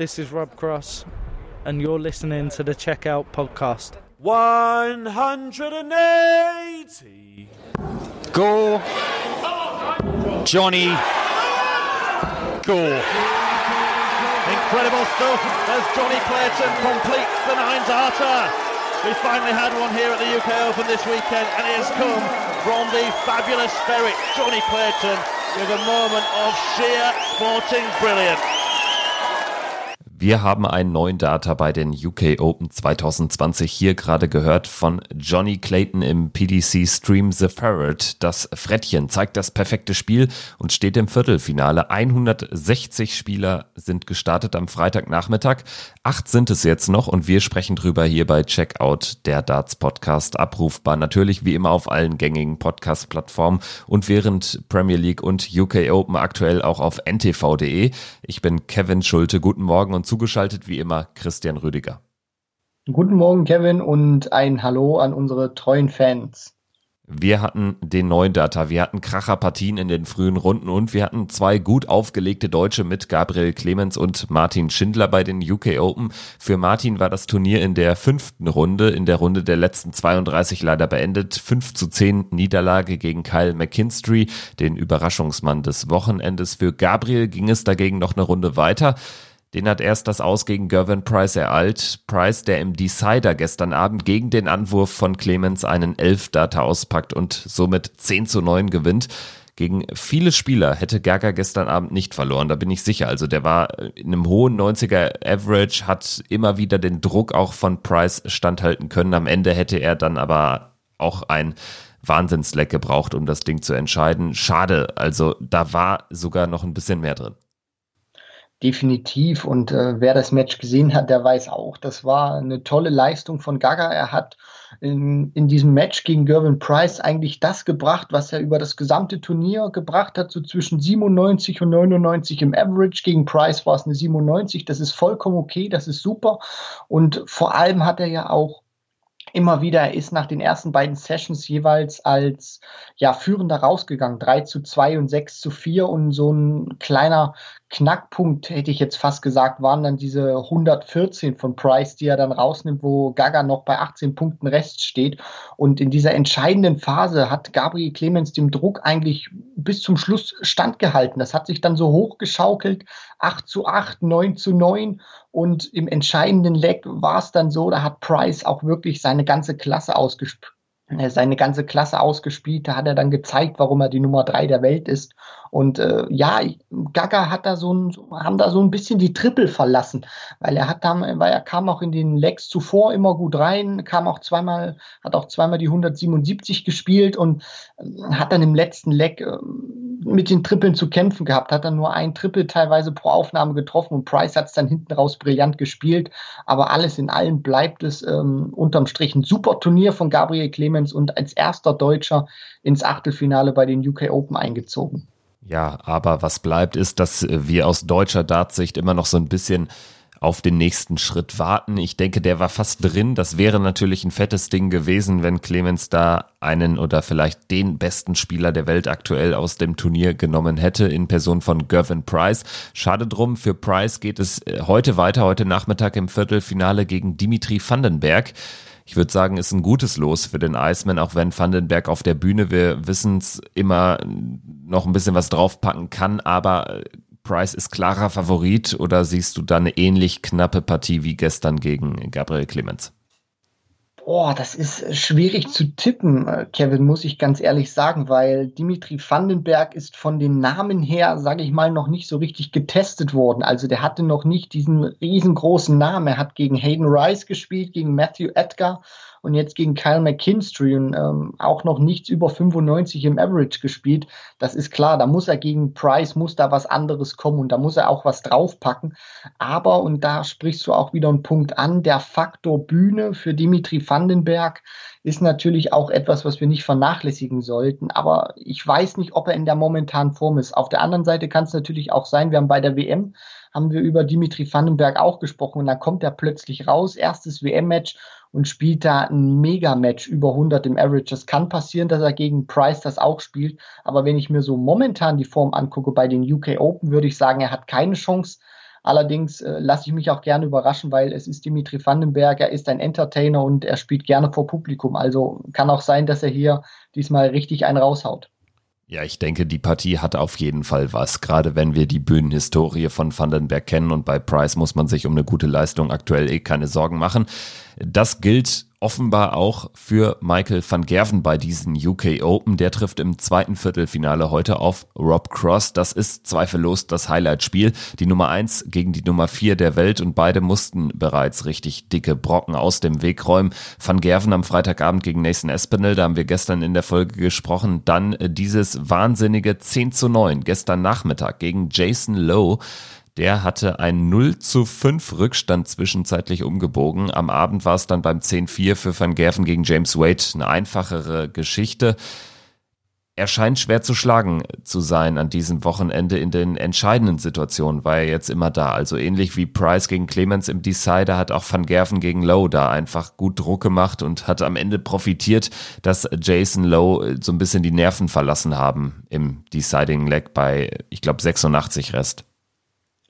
This is Rob Cross, and you're listening to the Checkout Podcast. 180. Go. Johnny. Go. Incredible stuff as Johnny Clayton completes the nine darter. We finally had one here at the UK Open this weekend, and it has come from the fabulous spirit Johnny Clayton with a moment of sheer sporting brilliance. Wir haben einen neuen Data bei den UK Open 2020 hier gerade gehört von Johnny Clayton im PDC Stream The Ferret. Das Frettchen zeigt das perfekte Spiel und steht im Viertelfinale. 160 Spieler sind gestartet am Freitagnachmittag. Acht sind es jetzt noch und wir sprechen drüber hier bei Checkout, der Darts Podcast, abrufbar natürlich wie immer auf allen gängigen Podcast-Plattformen und während Premier League und UK Open aktuell auch auf ntv.de. Ich bin Kevin Schulte. Guten Morgen und zugeschaltet wie immer Christian Rüdiger. Guten Morgen, Kevin, und ein Hallo an unsere treuen Fans. Wir hatten den neuen Data, wir hatten Kracherpartien in den frühen Runden und wir hatten zwei gut aufgelegte Deutsche mit Gabriel Clemens und Martin Schindler bei den UK Open. Für Martin war das Turnier in der fünften Runde, in der Runde der letzten 32 leider beendet. 5 zu 10 Niederlage gegen Kyle McKinstry, den Überraschungsmann des Wochenendes. Für Gabriel ging es dagegen noch eine Runde weiter. Den hat erst das Aus gegen Gervin Price ereilt. Price, der im Decider gestern Abend gegen den Anwurf von Clemens einen Elf-Data auspackt und somit 10 zu 9 gewinnt. Gegen viele Spieler hätte Gaga gestern Abend nicht verloren, da bin ich sicher. Also der war in einem hohen 90er Average, hat immer wieder den Druck auch von Price standhalten können. Am Ende hätte er dann aber auch ein Wahnsinnsleck gebraucht, um das Ding zu entscheiden. Schade, also da war sogar noch ein bisschen mehr drin. Definitiv. Und äh, wer das Match gesehen hat, der weiß auch, das war eine tolle Leistung von Gaga. Er hat in, in diesem Match gegen Gervin Price eigentlich das gebracht, was er über das gesamte Turnier gebracht hat, so zwischen 97 und 99 im Average. Gegen Price war es eine 97. Das ist vollkommen okay, das ist super. Und vor allem hat er ja auch immer wieder, er ist nach den ersten beiden Sessions jeweils als ja, Führender rausgegangen. 3 zu 2 und 6 zu 4 und so ein kleiner Knackpunkt, hätte ich jetzt fast gesagt, waren dann diese 114 von Price, die er dann rausnimmt, wo Gaga noch bei 18 Punkten Rest steht. Und in dieser entscheidenden Phase hat Gabriel Clemens dem Druck eigentlich bis zum Schluss standgehalten. Das hat sich dann so hochgeschaukelt, 8 zu 8, 9 zu 9. Und im entscheidenden Leg war es dann so, da hat Price auch wirklich seine ganze Klasse ausgespielt seine ganze Klasse ausgespielt. Da hat er dann gezeigt, warum er die Nummer drei der Welt ist. Und äh, ja, Gaga hat da so ein, haben da so ein bisschen die Triple verlassen, weil er hat dann, weil er kam auch in den Legs zuvor immer gut rein, kam auch zweimal, hat auch zweimal die 177 gespielt und äh, hat dann im letzten Leg äh, mit den Trippeln zu kämpfen gehabt, hat dann nur ein Triple teilweise pro Aufnahme getroffen und Price hat es dann hinten raus brillant gespielt. Aber alles in allem bleibt es ähm, unterm Strich ein super Turnier von Gabriel Clemens und als erster Deutscher ins Achtelfinale bei den UK Open eingezogen. Ja, aber was bleibt, ist, dass wir aus deutscher Dartsicht immer noch so ein bisschen auf den nächsten Schritt warten. Ich denke, der war fast drin. Das wäre natürlich ein fettes Ding gewesen, wenn Clemens da einen oder vielleicht den besten Spieler der Welt aktuell aus dem Turnier genommen hätte in Person von Gervin Price. Schade drum, für Price geht es äh, heute weiter, heute Nachmittag im Viertelfinale gegen Dimitri Vandenberg ich würde sagen, ist ein gutes Los für den Iceman, auch wenn Vandenberg auf der Bühne, wir wissen es, immer noch ein bisschen was draufpacken kann, aber Price ist klarer Favorit oder siehst du da eine ähnlich knappe Partie wie gestern gegen Gabriel Clemens? Boah, das ist schwierig zu tippen, äh, Kevin, muss ich ganz ehrlich sagen, weil Dimitri Vandenberg ist von den Namen her, sage ich mal, noch nicht so richtig getestet worden. Also der hatte noch nicht diesen riesengroßen Namen. Er hat gegen Hayden Rice gespielt, gegen Matthew Edgar und jetzt gegen Kyle McKinstry und ähm, auch noch nichts über 95 im Average gespielt. Das ist klar, da muss er gegen Price, muss da was anderes kommen und da muss er auch was draufpacken. Aber, und da sprichst du auch wieder einen Punkt an, der Faktor Bühne für Dimitri Vandenberg ist natürlich auch etwas, was wir nicht vernachlässigen sollten. Aber ich weiß nicht, ob er in der momentanen Form ist. Auf der anderen Seite kann es natürlich auch sein, wir haben bei der WM haben wir über Dimitri Vandenberg auch gesprochen und dann kommt er plötzlich raus, erstes WM-Match und spielt da ein Mega-Match über 100 im Average. Das kann passieren, dass er gegen Price das auch spielt. Aber wenn ich mir so momentan die Form angucke bei den UK Open, würde ich sagen, er hat keine Chance Allerdings äh, lasse ich mich auch gerne überraschen, weil es ist Dimitri Vandenberg, er ist ein Entertainer und er spielt gerne vor Publikum. Also kann auch sein, dass er hier diesmal richtig einen raushaut. Ja, ich denke, die Partie hat auf jeden Fall was, gerade wenn wir die Bühnenhistorie von Vandenberg kennen und bei Price muss man sich um eine gute Leistung aktuell eh keine Sorgen machen. Das gilt offenbar auch für Michael van Gerven bei diesen UK Open. Der trifft im zweiten Viertelfinale heute auf Rob Cross. Das ist zweifellos das Highlight-Spiel. Die Nummer eins gegen die Nummer vier der Welt und beide mussten bereits richtig dicke Brocken aus dem Weg räumen. Van Gerven am Freitagabend gegen Nathan Espinel, da haben wir gestern in der Folge gesprochen. Dann dieses wahnsinnige 10 zu 9 gestern Nachmittag gegen Jason Lowe. Der hatte ein 0 zu 5 Rückstand zwischenzeitlich umgebogen. Am Abend war es dann beim 10-4 für Van Gerven gegen James Wade eine einfachere Geschichte. Er scheint schwer zu schlagen zu sein an diesem Wochenende in den entscheidenden Situationen, war er jetzt immer da. Also ähnlich wie Price gegen Clemens im Decider hat auch Van Gerven gegen Lowe da einfach gut Druck gemacht und hat am Ende profitiert, dass Jason Lowe so ein bisschen die Nerven verlassen haben im Deciding Leg bei, ich glaube, 86 Rest.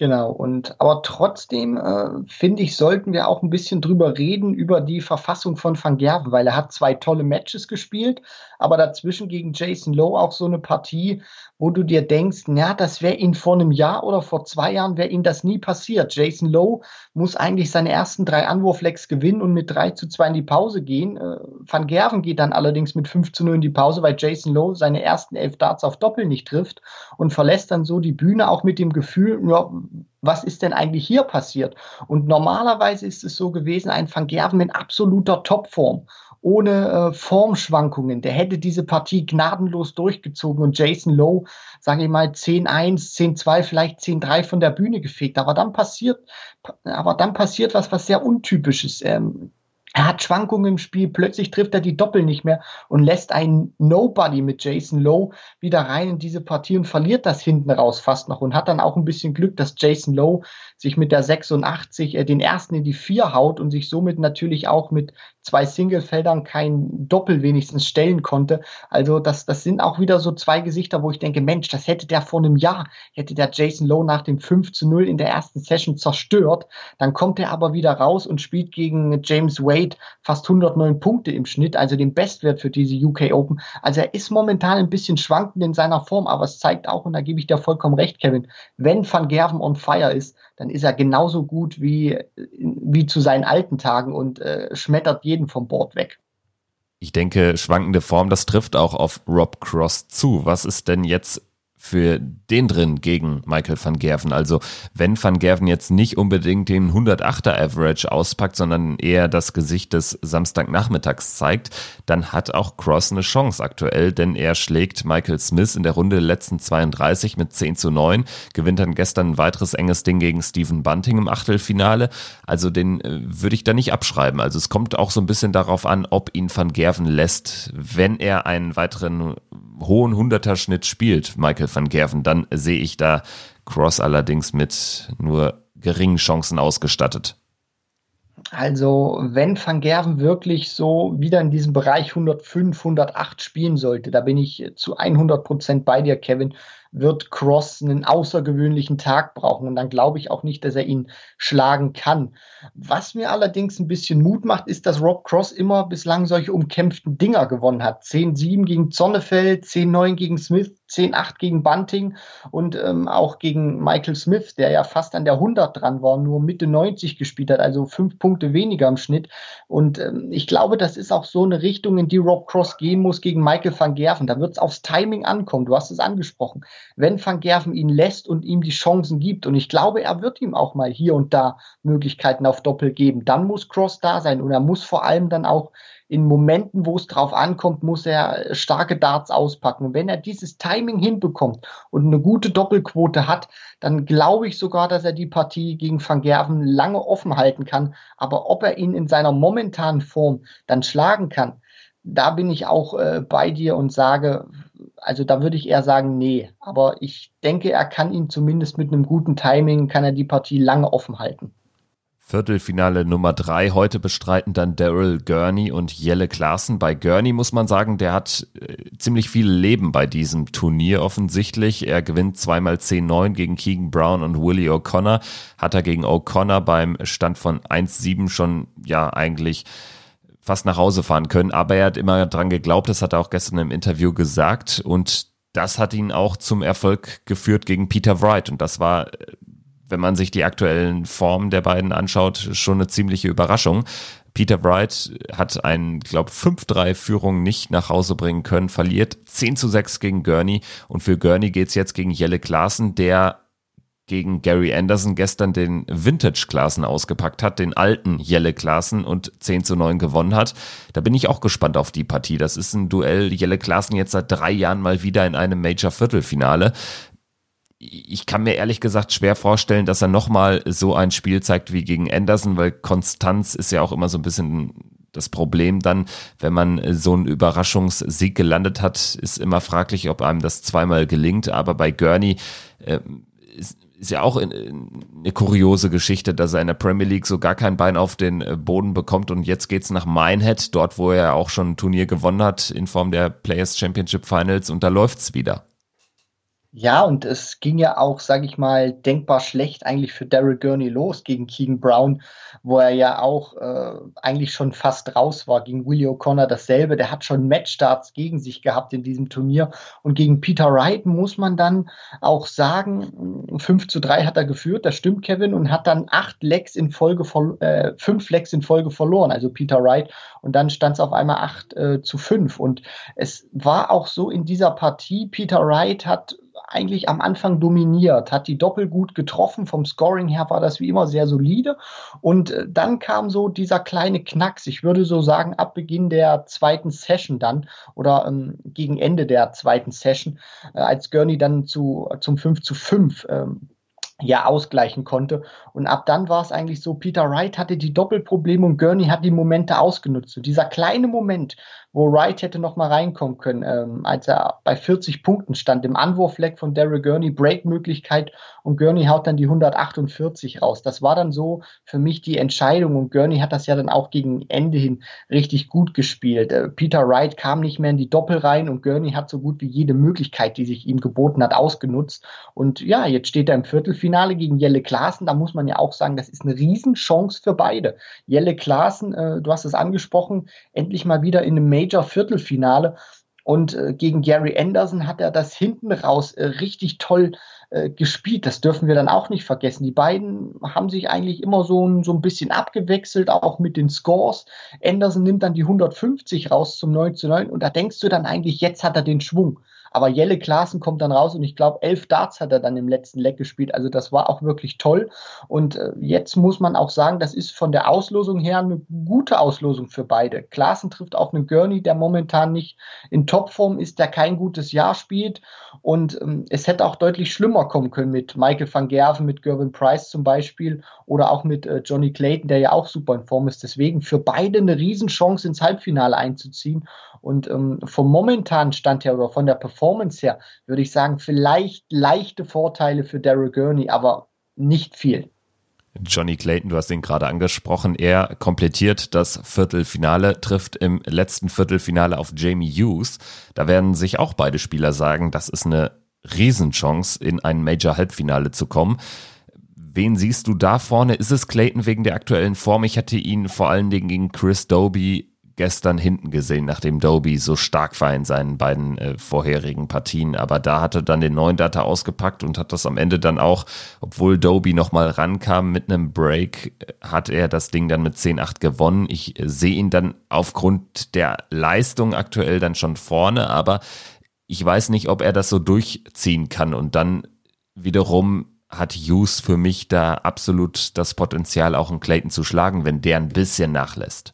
Genau, und aber trotzdem äh, finde ich, sollten wir auch ein bisschen drüber reden, über die Verfassung von Van Gerven, weil er hat zwei tolle Matches gespielt, aber dazwischen gegen Jason Lowe auch so eine Partie, wo du dir denkst, ja, das wäre ihn vor einem Jahr oder vor zwei Jahren wäre ihm das nie passiert. Jason Lowe muss eigentlich seine ersten drei Anwurflecks gewinnen und mit 3 zu 2 in die Pause gehen. Äh, Van Gerven geht dann allerdings mit 5 zu 0 in die Pause, weil Jason Lowe seine ersten elf Darts auf Doppel nicht trifft und verlässt dann so die Bühne auch mit dem Gefühl, ja, was ist denn eigentlich hier passiert? Und normalerweise ist es so gewesen, ein Van Gerven in absoluter Topform ohne äh, Formschwankungen. Der hätte diese Partie gnadenlos durchgezogen und Jason Lowe, sage ich mal, 10-1, 10-2, vielleicht 10-3 von der Bühne gefegt. Aber dann passiert, aber dann passiert was, was sehr untypisches. Ähm, er hat Schwankungen im Spiel, plötzlich trifft er die Doppel nicht mehr und lässt einen Nobody mit Jason Lowe wieder rein in diese Partie und verliert das hinten raus fast noch und hat dann auch ein bisschen Glück, dass Jason Lowe sich mit der 86 äh, den ersten in die vier haut und sich somit natürlich auch mit zwei Singlefeldern kein Doppel wenigstens stellen konnte. Also das, das sind auch wieder so zwei Gesichter, wo ich denke, Mensch, das hätte der vor einem Jahr, hätte der Jason Lowe nach dem 5 zu 0 in der ersten Session zerstört. Dann kommt er aber wieder raus und spielt gegen James Wade fast 109 Punkte im Schnitt, also den Bestwert für diese UK Open. Also er ist momentan ein bisschen schwankend in seiner Form, aber es zeigt auch, und da gebe ich dir vollkommen recht, Kevin, wenn Van Gerven on fire ist, dann ist er genauso gut wie, wie zu seinen alten Tagen und äh, schmettert jeden vom Bord weg. Ich denke, schwankende Form, das trifft auch auf Rob Cross zu. Was ist denn jetzt für den drin gegen Michael van Gerven. Also wenn van Gerven jetzt nicht unbedingt den 108er Average auspackt, sondern eher das Gesicht des Samstagnachmittags zeigt, dann hat auch Cross eine Chance aktuell, denn er schlägt Michael Smith in der Runde der letzten 32 mit 10 zu 9, gewinnt dann gestern ein weiteres enges Ding gegen Stephen Bunting im Achtelfinale. Also den äh, würde ich da nicht abschreiben. Also es kommt auch so ein bisschen darauf an, ob ihn van Gerven lässt, wenn er einen weiteren hohen Hunderter-Schnitt spielt, Michael van Gerven, dann sehe ich da Cross allerdings mit nur geringen Chancen ausgestattet. Also, wenn Van Gerven wirklich so wieder in diesem Bereich 105, 108 spielen sollte, da bin ich zu 100 Prozent bei dir, Kevin, wird Cross einen außergewöhnlichen Tag brauchen. Und dann glaube ich auch nicht, dass er ihn schlagen kann. Was mir allerdings ein bisschen Mut macht, ist, dass Rob Cross immer bislang solche umkämpften Dinger gewonnen hat. 10-7 gegen Zonnefeld, 10-9 gegen Smith, 10-8 gegen Bunting und ähm, auch gegen Michael Smith, der ja fast an der 100 dran war, nur Mitte 90 gespielt hat, also fünf Punkte weniger im Schnitt. Und ähm, ich glaube, das ist auch so eine Richtung, in die Rob Cross gehen muss gegen Michael van Gerven. Da wird es aufs Timing ankommen. Du hast es angesprochen. Wenn van Gerven ihn lässt und ihm die Chancen gibt, und ich glaube, er wird ihm auch mal hier und da Möglichkeiten auf Doppel geben, dann muss Cross da sein und er muss vor allem dann auch in Momenten, wo es drauf ankommt, muss er starke Darts auspacken. Und wenn er dieses Timing hinbekommt und eine gute Doppelquote hat, dann glaube ich sogar, dass er die Partie gegen Van Gerven lange offen halten kann. Aber ob er ihn in seiner momentanen Form dann schlagen kann, da bin ich auch äh, bei dir und sage, also da würde ich eher sagen, nee. Aber ich denke, er kann ihn zumindest mit einem guten Timing, kann er die Partie lange offen halten. Viertelfinale Nummer drei. Heute bestreiten dann Daryl Gurney und Jelle Klaassen. Bei Gurney muss man sagen, der hat äh, ziemlich viel Leben bei diesem Turnier offensichtlich. Er gewinnt zweimal 10-9 gegen Keegan Brown und Willie O'Connor. Hat er gegen O'Connor beim Stand von 1-7 schon, ja, eigentlich fast nach Hause fahren können. Aber er hat immer dran geglaubt, das hat er auch gestern im Interview gesagt. Und das hat ihn auch zum Erfolg geführt gegen Peter Wright. Und das war wenn man sich die aktuellen Formen der beiden anschaut, schon eine ziemliche Überraschung. Peter Wright hat ein, glaube 5-3-Führung nicht nach Hause bringen können, verliert 10 zu 6 gegen Gurney und für Gurney geht's jetzt gegen Jelle Klaassen, der gegen Gary Anderson gestern den Vintage-Klassen ausgepackt hat, den alten Jelle Klassen und 10 zu 9 gewonnen hat. Da bin ich auch gespannt auf die Partie. Das ist ein Duell Jelle Klassen jetzt seit drei Jahren mal wieder in einem Major-Viertelfinale ich kann mir ehrlich gesagt schwer vorstellen, dass er nochmal so ein Spiel zeigt wie gegen Anderson, weil Konstanz ist ja auch immer so ein bisschen das Problem dann, wenn man so einen Überraschungssieg gelandet hat, ist immer fraglich, ob einem das zweimal gelingt. Aber bei Gurney äh, ist, ist ja auch in, in eine kuriose Geschichte, dass er in der Premier League so gar kein Bein auf den äh, Boden bekommt und jetzt geht's nach Minehead, dort wo er auch schon ein Turnier gewonnen hat in Form der Players Championship Finals und da läuft's wieder. Ja, und es ging ja auch, sage ich mal, denkbar schlecht eigentlich für Daryl Gurney los gegen Keegan Brown, wo er ja auch äh, eigentlich schon fast raus war. Gegen Willie O'Connor dasselbe. Der hat schon Matchstarts gegen sich gehabt in diesem Turnier. Und gegen Peter Wright muss man dann auch sagen, 5 zu 3 hat er geführt, das stimmt, Kevin, und hat dann acht Legs in Folge, äh, fünf Legs in Folge verloren, also Peter Wright. Und dann stand es auf einmal 8 äh, zu 5. Und es war auch so in dieser Partie, Peter Wright hat eigentlich am Anfang dominiert, hat die Doppel gut getroffen. Vom Scoring her war das wie immer sehr solide. Und äh, dann kam so dieser kleine Knacks. Ich würde so sagen, ab Beginn der zweiten Session dann oder ähm, gegen Ende der zweiten Session, äh, als Gurney dann zu, zum 5 zu 5 ähm, ja ausgleichen konnte. Und ab dann war es eigentlich so, Peter Wright hatte die Doppelprobleme und Gurney hat die Momente ausgenutzt. Und dieser kleine Moment, wo Wright hätte noch mal reinkommen können, ähm, als er bei 40 Punkten stand, im Anwurfleck von Daryl Gurney, Breakmöglichkeit und Gurney haut dann die 148 raus. Das war dann so für mich die Entscheidung und Gurney hat das ja dann auch gegen Ende hin richtig gut gespielt. Äh, Peter Wright kam nicht mehr in die Doppel rein und Gurney hat so gut wie jede Möglichkeit, die sich ihm geboten hat, ausgenutzt. Und ja, jetzt steht er im Viertelfinale gegen Jelle Klaassen. Da muss man ja auch sagen, das ist eine Riesenchance für beide. Jelle Klaassen, äh, du hast es angesprochen, endlich mal wieder in einem Major-Viertelfinale. Und äh, gegen Gary Anderson hat er das hinten raus äh, richtig toll äh, gespielt. Das dürfen wir dann auch nicht vergessen. Die beiden haben sich eigentlich immer so ein, so ein bisschen abgewechselt, auch mit den Scores. Anderson nimmt dann die 150 raus zum 9 zu 9 und da denkst du dann eigentlich, jetzt hat er den Schwung. Aber Jelle Klaassen kommt dann raus und ich glaube, elf Darts hat er dann im letzten Leck gespielt. Also das war auch wirklich toll. Und äh, jetzt muss man auch sagen, das ist von der Auslosung her eine gute Auslosung für beide. Klaassen trifft auf einen Gurney, der momentan nicht in Topform ist, der kein gutes Jahr spielt. Und ähm, es hätte auch deutlich schlimmer kommen können mit Michael van Gerven, mit Gervin Price zum Beispiel oder auch mit äh, Johnny Clayton, der ja auch super in Form ist. Deswegen für beide eine Riesenchance ins Halbfinale einzuziehen. Und ähm, vom momentanen Stand her oder von der Performance her würde ich sagen, vielleicht leichte Vorteile für Daryl Gurney, aber nicht viel. Johnny Clayton, du hast ihn gerade angesprochen, er komplettiert das Viertelfinale, trifft im letzten Viertelfinale auf Jamie Hughes. Da werden sich auch beide Spieler sagen, das ist eine Riesenchance, in ein Major-Halbfinale zu kommen. Wen siehst du da vorne? Ist es Clayton wegen der aktuellen Form? Ich hatte ihn vor allen Dingen gegen Chris Doby gestern hinten gesehen, nachdem Doby so stark war in seinen beiden äh, vorherigen Partien. Aber da hatte dann den neuen Data ausgepackt und hat das am Ende dann auch, obwohl Doby nochmal rankam mit einem Break, äh, hat er das Ding dann mit 10-8 gewonnen. Ich äh, sehe ihn dann aufgrund der Leistung aktuell dann schon vorne, aber ich weiß nicht, ob er das so durchziehen kann und dann wiederum hat Hughes für mich da absolut das Potenzial, auch einen Clayton zu schlagen, wenn der ein bisschen nachlässt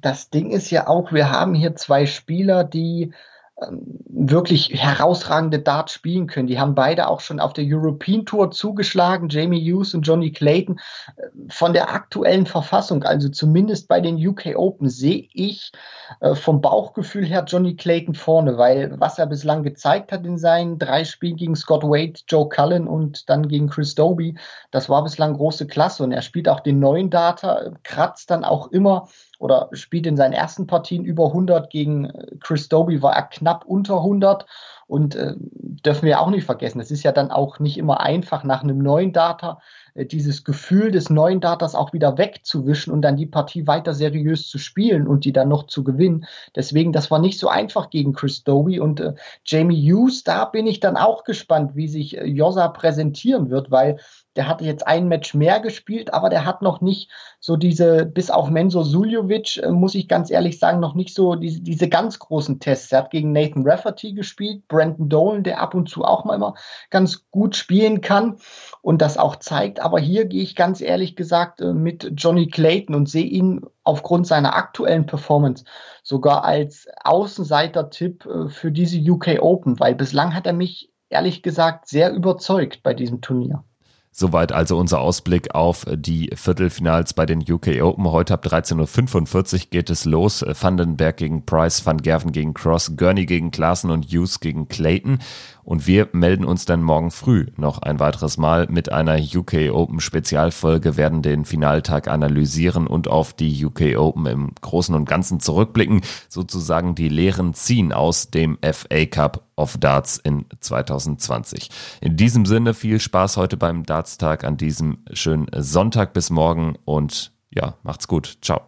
das Ding ist ja auch, wir haben hier zwei Spieler, die ähm, wirklich herausragende Darts spielen können. Die haben beide auch schon auf der European Tour zugeschlagen, Jamie Hughes und Johnny Clayton. Äh, von der aktuellen Verfassung, also zumindest bei den UK Open, sehe ich äh, vom Bauchgefühl her Johnny Clayton vorne, weil was er bislang gezeigt hat in seinen drei Spielen gegen Scott Wade, Joe Cullen und dann gegen Chris Doby, das war bislang große Klasse und er spielt auch den neuen Data, kratzt dann auch immer oder spielt in seinen ersten Partien über 100. Gegen äh, Chris Doby war er knapp unter 100. Und äh, dürfen wir auch nicht vergessen, es ist ja dann auch nicht immer einfach, nach einem neuen Data äh, dieses Gefühl des neuen Datas auch wieder wegzuwischen und dann die Partie weiter seriös zu spielen und die dann noch zu gewinnen. Deswegen, das war nicht so einfach gegen Chris Doby und äh, Jamie Hughes, da bin ich dann auch gespannt, wie sich äh, Josa präsentieren wird, weil der hatte jetzt ein Match mehr gespielt, aber der hat noch nicht so diese, bis auf Menzo Suljovic, äh, muss ich ganz ehrlich sagen, noch nicht so diese, diese ganz großen Tests. Er hat gegen Nathan Rafferty gespielt, Brandon Dolan, der ab und zu auch mal immer ganz gut spielen kann und das auch zeigt. Aber hier gehe ich ganz ehrlich gesagt äh, mit Johnny Clayton und sehe ihn aufgrund seiner aktuellen Performance sogar als Außenseiter-Tipp äh, für diese UK Open, weil bislang hat er mich ehrlich gesagt sehr überzeugt bei diesem Turnier. Soweit also unser Ausblick auf die Viertelfinals bei den UK Open. Heute ab 13.45 Uhr geht es los. Vandenberg gegen Price, Van Gerven gegen Cross, Gurney gegen Klaassen und Hughes gegen Clayton. Und wir melden uns dann morgen früh noch ein weiteres Mal mit einer UK Open Spezialfolge, werden den Finaltag analysieren und auf die UK Open im Großen und Ganzen zurückblicken, sozusagen die Lehren ziehen aus dem FA Cup of Darts in 2020. In diesem Sinne viel Spaß heute beim Darts Tag an diesem schönen Sonntag bis morgen und ja, macht's gut. Ciao.